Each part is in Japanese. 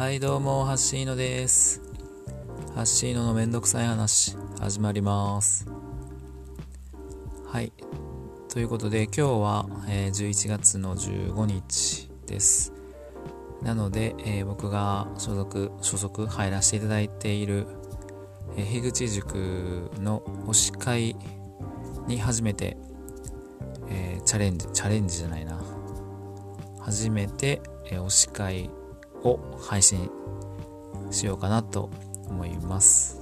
はいどうもハッシーノです。ハッシーノのめんどくさい話始まります。はい。ということで今日は、えー、11月の15日です。なので、えー、僕が所属所属入らせていただいている、えー、樋口塾の推し会に初めて、え、チャレンジチャレンジじゃないな。初めて、え推し会を配信しようかなと思います。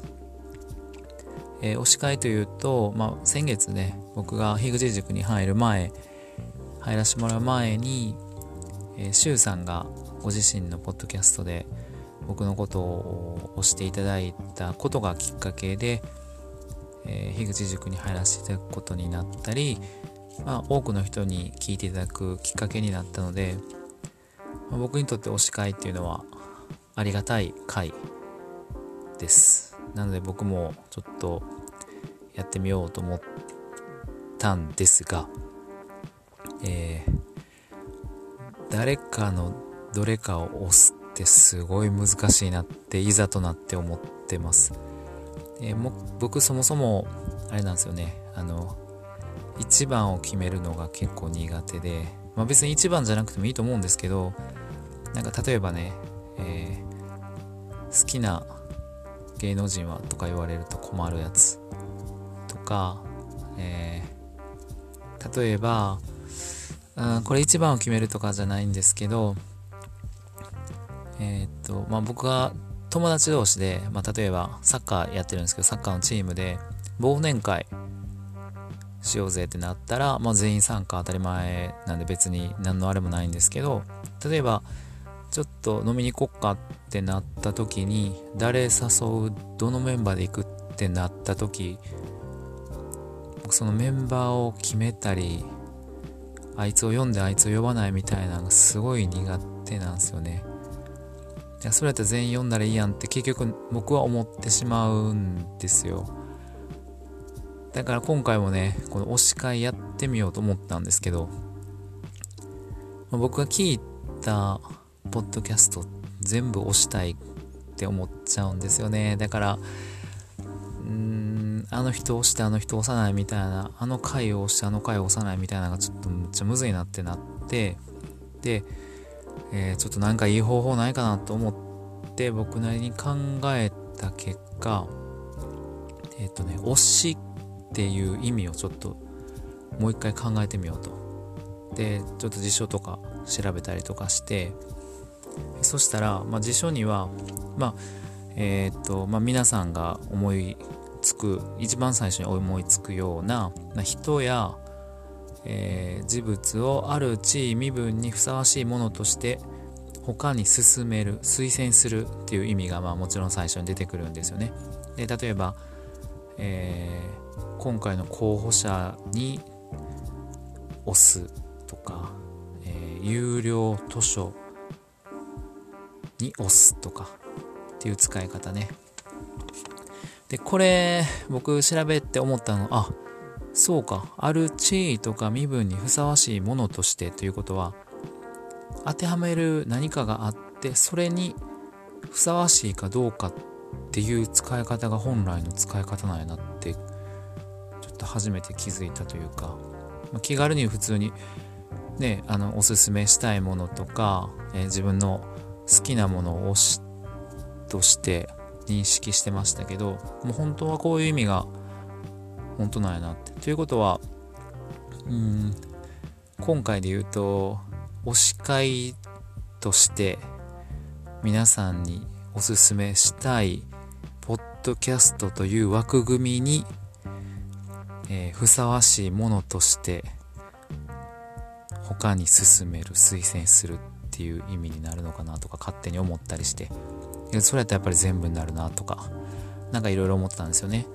えー、推し会というと、まあ、先月ね、僕が樋口塾に入る前、入らせてもらう前に、えー、シュウさんがご自身のポッドキャストで僕のことを押していただいたことがきっかけで、えー、樋口塾に入らせていただくことになったり、まあ、多くの人に聞いていただくきっかけになったので、僕にとって推し会っていうのはありがたい会です。なので僕もちょっとやってみようと思ったんですがえー、誰かのどれかを押すってすごい難しいなっていざとなって思ってます、えー、も僕そもそもあれなんですよね。あの1番を決めるのが結構苦手でまあ別に1番じゃなくてもいいと思うんですけどなんか例えばね、えー、好きな芸能人はとか言われると困るやつとか、えー、例えば、うん、これ一番を決めるとかじゃないんですけど、えー、っと、まあ、僕が友達同士で、まあ、例えばサッカーやってるんですけど、サッカーのチームで忘年会しようぜってなったら、まあ、全員参加当たり前なんで別に何のあれもないんですけど、例えば、ちょっと飲みに行こっかってなった時に誰誘うどのメンバーで行くってなった時僕そのメンバーを決めたりあいつを読んであいつを呼ばないみたいなのがすごい苦手なんですよね。いやそれやったら全員読んだらいいやんって結局僕は思ってしまうんですよ。だから今回もねこの推し会やってみようと思ったんですけど僕が聞いたポッドキャスト全部押したいって思っちゃうんですよね。だから、うん、あの人押してあの人押さないみたいな、あの回を押してあの回を押さないみたいなのがちょっとむっちゃむずいなってなって、で、えー、ちょっとなんかいい方法ないかなと思って僕なりに考えた結果、えっ、ー、とね、推しっていう意味をちょっともう一回考えてみようと。で、ちょっと辞書とか調べたりとかして、そしたら、まあ、辞書には、まあえーとまあ、皆さんが思いつく一番最初に思いつくような、人や、えー、事物をある地位身分にふさわしいものとして他に進める推薦するっていう意味が、まあ、もちろん最初に出てくるんですよね。で例えば、えー、今回の候補者に押すとか、えー、有料図書に押すとかっていう使い方ね。で、これ僕調べて思ったの、あ、そうか、ある地位とか身分にふさわしいものとしてということは、当てはめる何かがあって、それにふさわしいかどうかっていう使い方が本来の使い方なんやなって、ちょっと初めて気づいたというか、気軽に普通にね、あの、おすすめしたいものとか、えー、自分の好きなものを推しとして認識してましたけどもう本当はこういう意味が本当なんやなって。ということはうん今回で言うと推し会として皆さんにおすすめしたいポッドキャストという枠組みに、えー、ふさわしいものとして他に進める推薦するっていう意味になるのかなとか勝手に思ったりして。それやったらやっぱり全部になるなとか何かいろいろ思ってたんですよね。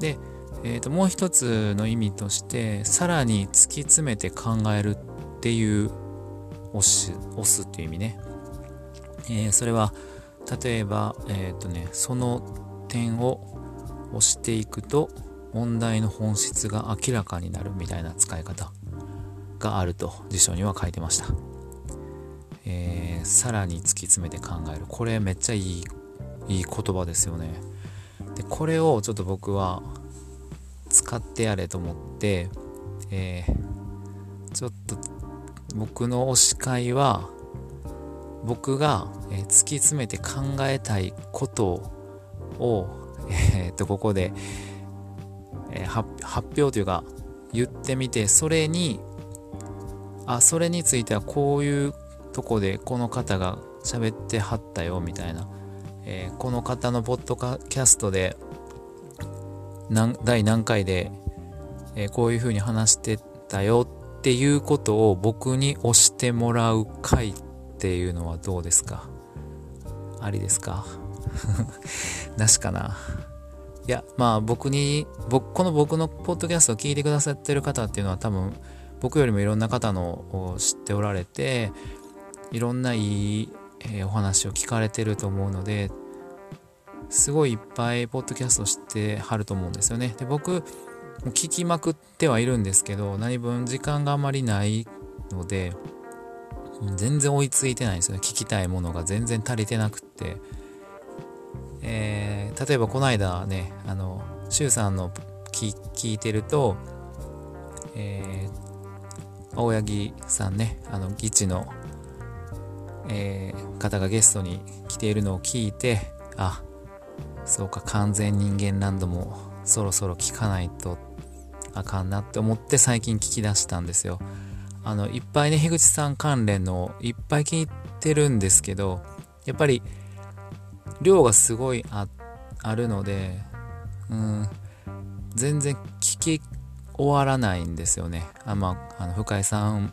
で、えー、ともう一つの意味としてさらに突き詰めて考えるっていう押す押すっていう意味ね、えー、それは例えば、えっ、ー、とね、その点を押していくと問題の本質が明らかになるみたいな使い方があると辞書には書いてました。えー、さらに突き詰めて考える。これめっちゃいいいい言葉ですよね。でこれをちょっと僕は使ってやれと思って、えー、ちょっと僕の推し会は僕が、え、突き詰めて考えたいことを、えー、っとここで、え、発表というか言ってみてそれにあそれについてはこういうとこでこの方が喋ってはったよみたいな、えー、この方のポッドキャストで第何回で、えー、こういう風に話してたよっていうことを僕に押してもらう回っていうのはどうですか？ありですか？なしかな？いや、まあ僕に、僕、この僕のポッドキャストを聞いてくださってる方っていうのは多分僕よりもいろんな方のを知っておられて、いろんないい、えー、お話を聞かれてると思うので、すごいいっぱいポッドキャスト知ってはると思うんですよね。で、僕、聞きまくってはいるんですけど、何分時間があまりないので、全然追いついてないんですよね。聞きたいものが全然足りてなくって。えー、例えばこの間ね、あの、シュウさんの聞いてると、えー、青柳さんね、あの、ギチの、えー、方がゲストに来ているのを聞いて、あ、そうか、完全人間ランドもそろそろ聞かないとあかんなって思って最近聞き出したんですよ。あの、いっぱいね、樋口さん関連のいっぱい聞いてるんですけど、やっぱり量がすごいああるので、うん、全然聞き終わらないんですよね。あまあ、あの深井さん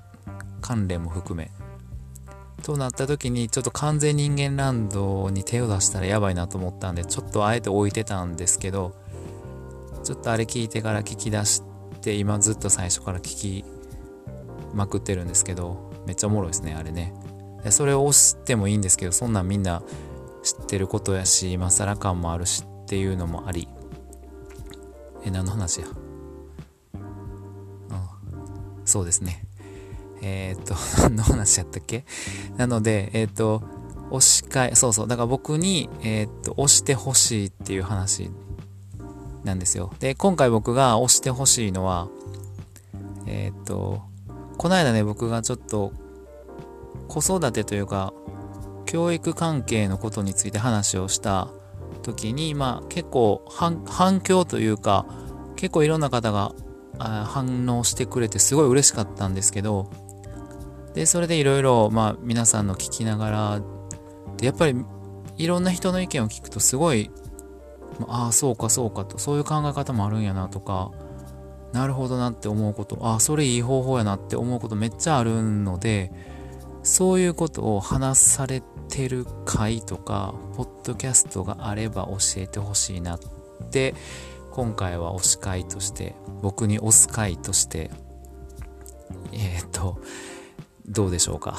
関連も含め。となった時にちょっと完全人間ランドに手を出したらやばいなと思ったんでちょっとあえて置いてたんですけどちょっとあれ聞いてから聞き出して今ずっと最初から聞きまくってるんですけどめっちゃおもろいですねあれね。それを押してもいいんですけどそんなんみんな知ってることやし今更感もあるしっていうのもあり。え何の話や？あそうですね。えー、っと 何の話やったっけ？なのでえー、っと押し会そうそうだから僕にえー、っと押してほしいっていう話なんですよ。で今回僕が押してほしいのはえっとこの間ね僕がちょっと子育てというか教育関係のことについて話をした時に、まあ結構反響というか、結構いろんな方が反応してくれてすごい嬉しかったんですけど、で、それでいろいろ、まあ皆さんの聞きながら、で、やっぱりいろんな人の意見を聞くとすごい、ああ、そうかそうかと、そういう考え方もあるんやなとか、なるほどなって思うこと、ああ、それいい方法やなって思うことめっちゃあるので、そういうことを話されてる回とか、ポッドキャストがあれば教えてほしいなって、今回は推し会として、僕に推す会として、えっ、と、どうでしょうか。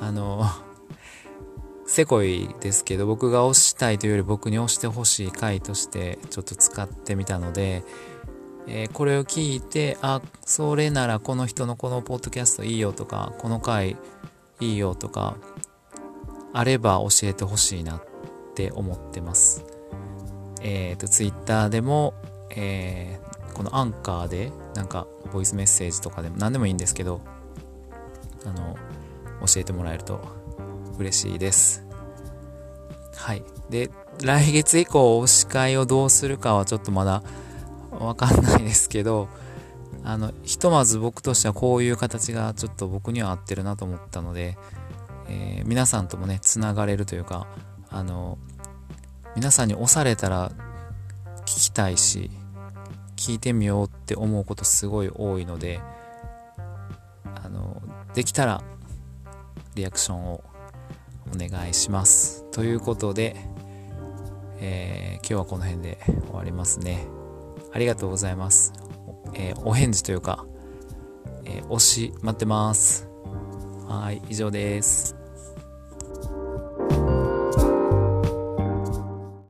あの、せこいですけど、僕が推したいというより僕に推してほしい回としてちょっと使ってみたので、えー、これを聞いて、あ、それならこの人のこのポッドキャストいいよとか、この回いいよとか、あれば教えてほしいなって思ってます。えっ、ー、と、ツイッターでも、えー、このアンカーで、なんか、ボイスメッセージとかでも何でもいいんですけど、あの、教えてもらえると嬉しいです。はい。で、来月以降、推し会をどうするかはちょっとまだわかんないですけど、あの、ひとまず僕としてはこういう形がちょっと僕には合ってるなと思ったので、えー、皆さんともね、つながれるというか、あの、皆さんに押されたら聞きたいし、聞いてみようって思うことすごい多いので、できたらリアクションをお願いします。ということで、えー、今日はこの辺で終わりますね。ありがとうございます。えー、お返事というか、えー、推し待ってます。はい、以上です。